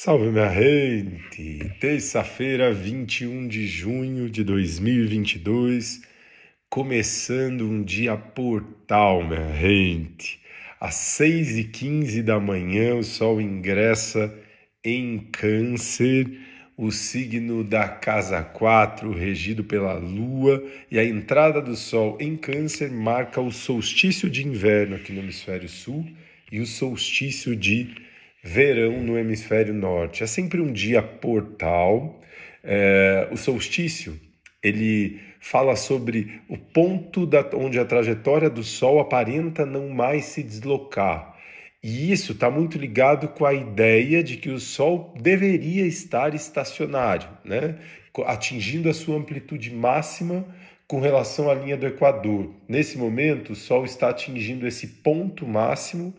Salve minha gente! Terça-feira, 21 de junho de 2022, começando um dia portal, minha gente. Às 6h15 da manhã, o Sol ingressa em Câncer, o signo da casa 4, regido pela Lua, e a entrada do Sol em Câncer marca o solstício de inverno aqui no hemisfério sul e o solstício de verão no hemisfério norte. É sempre um dia portal. É, o solstício ele fala sobre o ponto da, onde a trajetória do Sol aparenta não mais se deslocar. E isso está muito ligado com a ideia de que o Sol deveria estar estacionário, né? atingindo a sua amplitude máxima com relação à linha do Equador. Nesse momento, o Sol está atingindo esse ponto máximo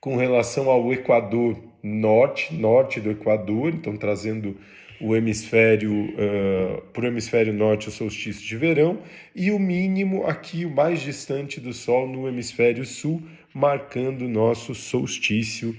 com relação ao Equador norte, norte do Equador, então trazendo o hemisfério uh, para o hemisfério norte o solstício de verão e o mínimo aqui o mais distante do Sol no hemisfério sul, marcando o nosso solstício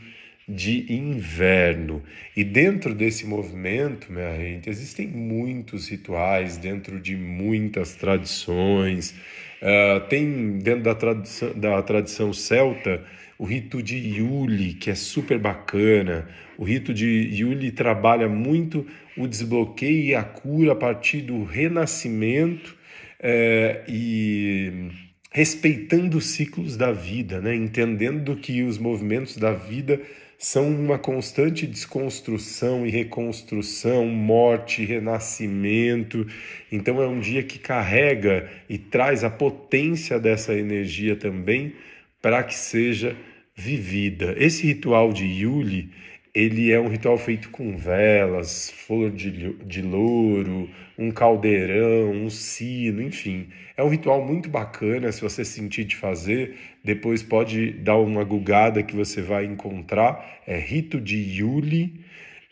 de inverno. E dentro desse movimento, minha gente, existem muitos rituais dentro de muitas tradições. Uh, tem dentro da tradição, da tradição celta o rito de Yuli, que é super bacana. O rito de Yuli trabalha muito o desbloqueio e a cura a partir do renascimento é, e respeitando os ciclos da vida, né? entendendo que os movimentos da vida são uma constante desconstrução e reconstrução, morte, renascimento. Então é um dia que carrega e traz a potência dessa energia também para que seja vivida. Esse ritual de Yuli, ele é um ritual feito com velas, flor de, de louro, um caldeirão, um sino, enfim. É um ritual muito bacana, se você sentir de fazer, depois pode dar uma gugada que você vai encontrar. É rito de Yuli.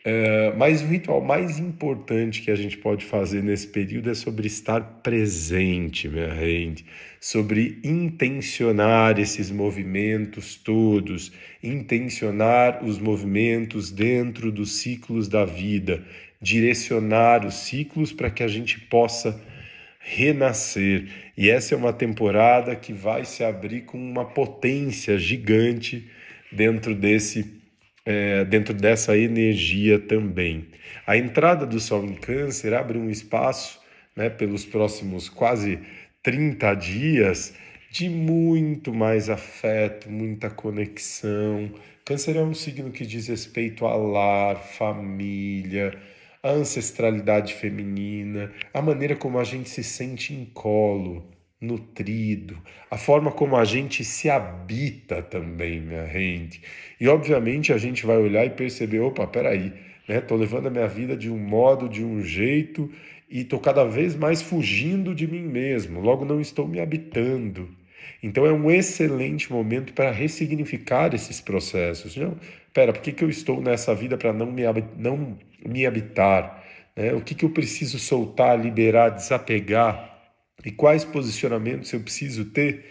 É, mas o ritual mais importante que a gente pode fazer nesse período é sobre estar presente, minha gente, sobre intencionar esses movimentos todos, intencionar os movimentos dentro dos ciclos da vida, direcionar os ciclos para que a gente possa renascer. E essa é uma temporada que vai se abrir com uma potência gigante dentro desse é, dentro dessa energia também. A entrada do Sol em Câncer abre um espaço né, pelos próximos quase 30 dias de muito mais afeto, muita conexão. Câncer é um signo que diz respeito a lar, família, a ancestralidade feminina, a maneira como a gente se sente em colo, nutrido, a forma como a gente se habita também, minha gente. E obviamente a gente vai olhar e perceber, opa, peraí, né? Tô levando a minha vida de um modo, de um jeito e tô cada vez mais fugindo de mim mesmo. Logo não estou me habitando. Então é um excelente momento para ressignificar esses processos. Não, pera, por que, que eu estou nessa vida para não me, não me habitar? Né? O que, que eu preciso soltar, liberar, desapegar? E quais posicionamentos eu preciso ter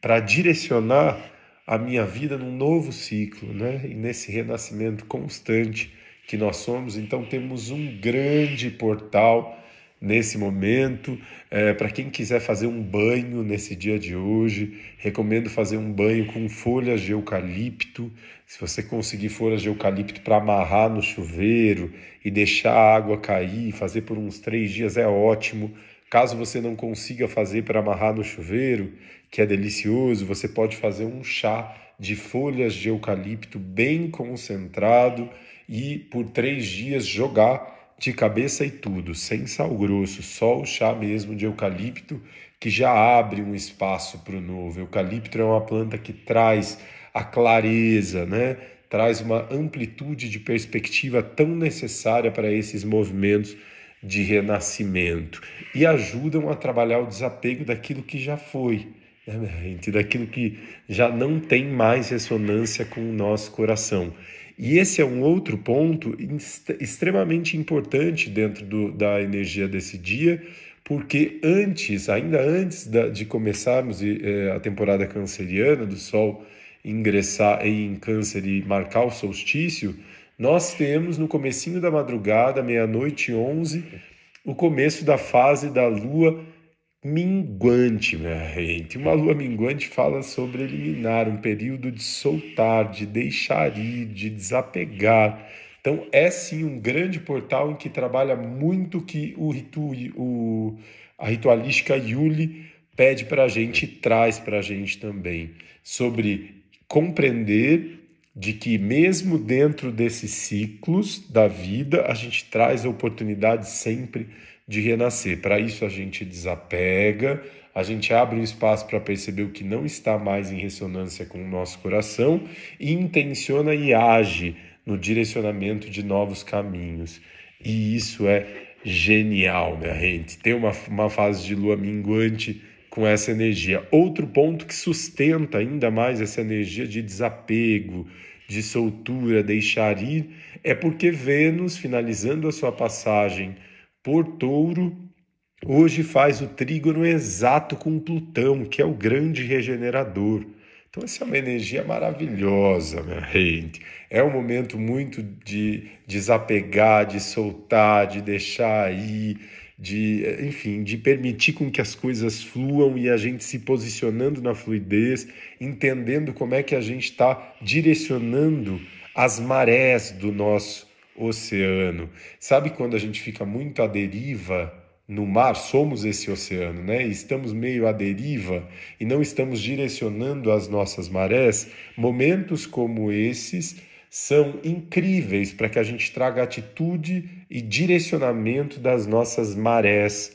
para direcionar a minha vida num novo ciclo, né? E nesse renascimento constante que nós somos, então temos um grande portal nesse momento. É, para quem quiser fazer um banho nesse dia de hoje, recomendo fazer um banho com folhas de eucalipto. Se você conseguir folhas de eucalipto para amarrar no chuveiro e deixar a água cair, fazer por uns três dias é ótimo Caso você não consiga fazer para amarrar no chuveiro, que é delicioso, você pode fazer um chá de folhas de eucalipto bem concentrado e por três dias jogar de cabeça e tudo, sem sal grosso, só o chá mesmo de eucalipto que já abre um espaço para o novo. Eucalipto é uma planta que traz a clareza, né? traz uma amplitude de perspectiva tão necessária para esses movimentos de renascimento e ajudam a trabalhar o desapego daquilo que já foi, né, gente? daquilo que já não tem mais ressonância com o nosso coração. E esse é um outro ponto extremamente importante dentro do, da energia desse dia, porque antes, ainda antes da, de começarmos é, a temporada canceriana, do Sol ingressar em Câncer e marcar o solstício, nós temos no comecinho da madrugada, meia-noite 11, o começo da fase da lua minguante, minha gente. Uma lua minguante fala sobre eliminar, um período de soltar, de deixar ir, de desapegar. Então é sim um grande portal em que trabalha muito que o, ritu, o a ritualística Yuli pede para a gente e traz para a gente também sobre compreender de que mesmo dentro desses ciclos da vida a gente traz a oportunidade sempre de renascer. Para isso a gente desapega, a gente abre um espaço para perceber o que não está mais em ressonância com o nosso coração e intenciona e age no direcionamento de novos caminhos. E isso é genial, minha gente. Tem uma, uma fase de lua minguante com essa energia. Outro ponto que sustenta ainda mais essa energia de desapego, de soltura, deixar ir, é porque Vênus, finalizando a sua passagem por touro, hoje faz o trígono exato com Plutão, que é o grande regenerador. Então, essa é uma energia maravilhosa, minha gente. É um momento muito de desapegar, de soltar, de deixar ir, de, enfim, de permitir com que as coisas fluam e a gente se posicionando na fluidez, entendendo como é que a gente está direcionando as marés do nosso oceano. Sabe quando a gente fica muito à deriva no mar? Somos esse oceano, né? estamos meio à deriva e não estamos direcionando as nossas marés. Momentos como esses são incríveis para que a gente traga atitude e direcionamento das nossas marés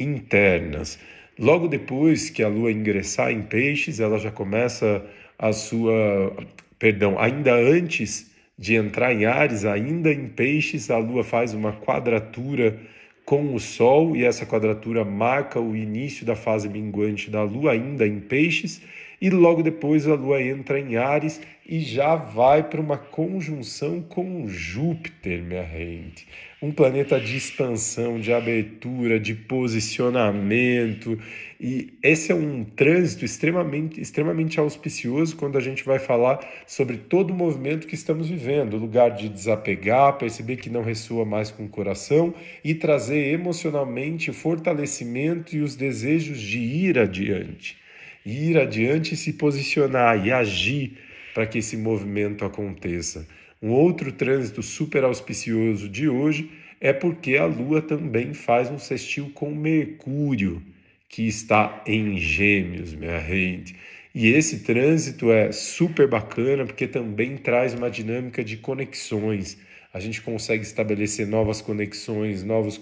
internas. Logo depois que a lua ingressar em peixes, ela já começa a sua. Perdão, ainda antes de entrar em Ares, ainda em Peixes, a Lua faz uma quadratura com o Sol e essa quadratura marca o início da fase minguante da Lua, ainda em Peixes, e logo depois a Lua entra em Ares e já vai para uma conjunção com Júpiter, minha gente um planeta de expansão, de abertura, de posicionamento. E esse é um trânsito extremamente, extremamente auspicioso quando a gente vai falar sobre todo o movimento que estamos vivendo, o lugar de desapegar, perceber que não ressoa mais com o coração e trazer emocionalmente o fortalecimento e os desejos de ir adiante. Ir adiante e se posicionar e agir para que esse movimento aconteça. Um outro trânsito super auspicioso de hoje é porque a Lua também faz um sextil com Mercúrio, que está em Gêmeos, minha gente. E esse trânsito é super bacana porque também traz uma dinâmica de conexões. A gente consegue estabelecer novas conexões, novos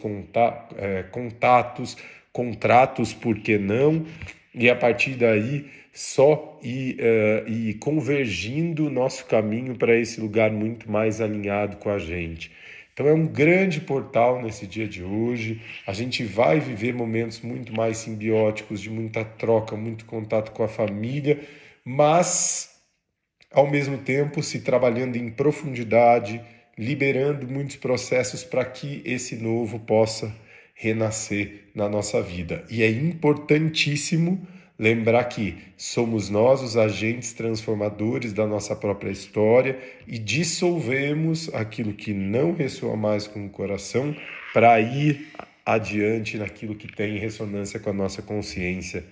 é, contatos, contratos, por que não? E a partir daí só e, uh, e convergindo o nosso caminho para esse lugar muito mais alinhado com a gente. Então é um grande portal nesse dia de hoje. A gente vai viver momentos muito mais simbióticos, de muita troca, muito contato com a família, mas ao mesmo tempo se trabalhando em profundidade, liberando muitos processos para que esse novo possa renascer na nossa vida. E é importantíssimo Lembrar que somos nós os agentes transformadores da nossa própria história e dissolvemos aquilo que não ressoa mais com o coração para ir adiante naquilo que tem ressonância com a nossa consciência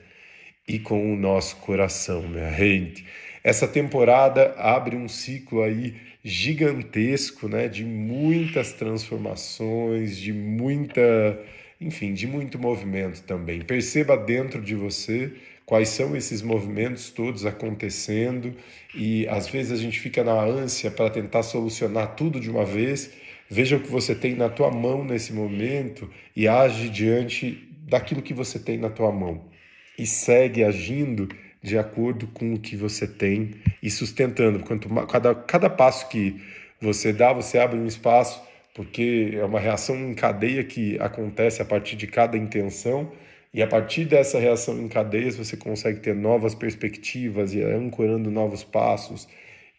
e com o nosso coração, minha gente. Essa temporada abre um ciclo aí gigantesco, né, de muitas transformações, de muita, enfim, de muito movimento também. Perceba dentro de você quais são esses movimentos todos acontecendo e às vezes a gente fica na ânsia para tentar solucionar tudo de uma vez. Veja o que você tem na tua mão nesse momento e age diante daquilo que você tem na tua mão e segue agindo de acordo com o que você tem e sustentando. Quanto cada, cada passo que você dá, você abre um espaço, porque é uma reação em cadeia que acontece a partir de cada intenção e a partir dessa reação em cadeias, você consegue ter novas perspectivas e ancorando novos passos.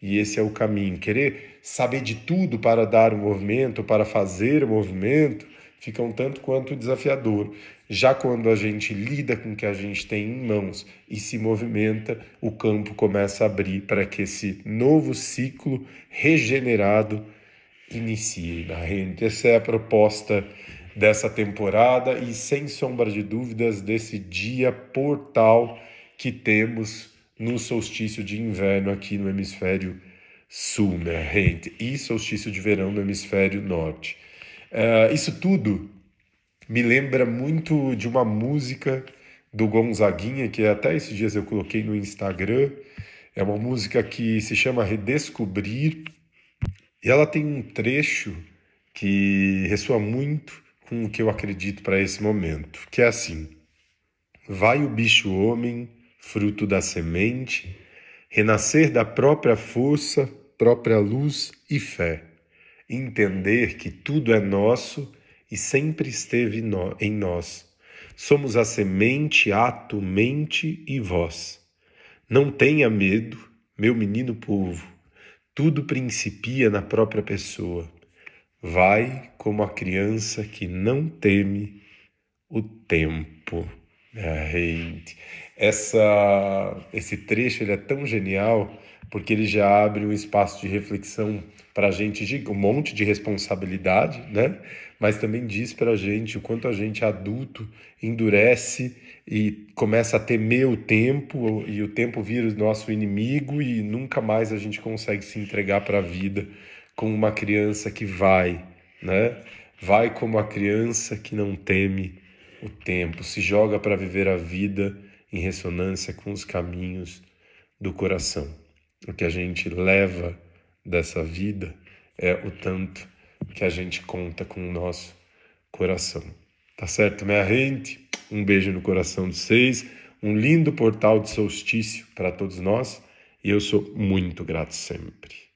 E esse é o caminho. Querer saber de tudo para dar o movimento, para fazer o movimento, fica um tanto quanto desafiador. Já quando a gente lida com o que a gente tem em mãos e se movimenta, o campo começa a abrir para que esse novo ciclo regenerado inicie, na gente. Essa é a proposta dessa temporada e, sem sombra de dúvidas, desse dia portal que temos no solstício de inverno aqui no hemisfério sul, né, gente? E solstício de verão no hemisfério norte. Uh, isso tudo me lembra muito de uma música do Gonzaguinha, que até esses dias eu coloquei no Instagram. É uma música que se chama Redescobrir, e ela tem um trecho que ressoa muito com o que eu acredito para esse momento, que é assim: Vai o bicho homem, fruto da semente, renascer da própria força, própria luz e fé, entender que tudo é nosso e sempre esteve em nós. Somos a semente, ato, mente e voz. Não tenha medo, meu menino povo, tudo principia na própria pessoa. Vai como a criança que não teme o tempo. Gente, essa, esse trecho ele é tão genial porque ele já abre um espaço de reflexão para a gente, um monte de responsabilidade, né? Mas também diz para a gente o quanto a gente adulto endurece e começa a temer o tempo e o tempo vira o nosso inimigo e nunca mais a gente consegue se entregar para a vida como uma criança que vai, né? Vai como a criança que não teme o tempo, se joga para viver a vida em ressonância com os caminhos do coração. O que a gente leva dessa vida é o tanto que a gente conta com o nosso coração. Tá certo, minha gente? Um beijo no coração de vocês, um lindo portal de solstício para todos nós e eu sou muito grato sempre.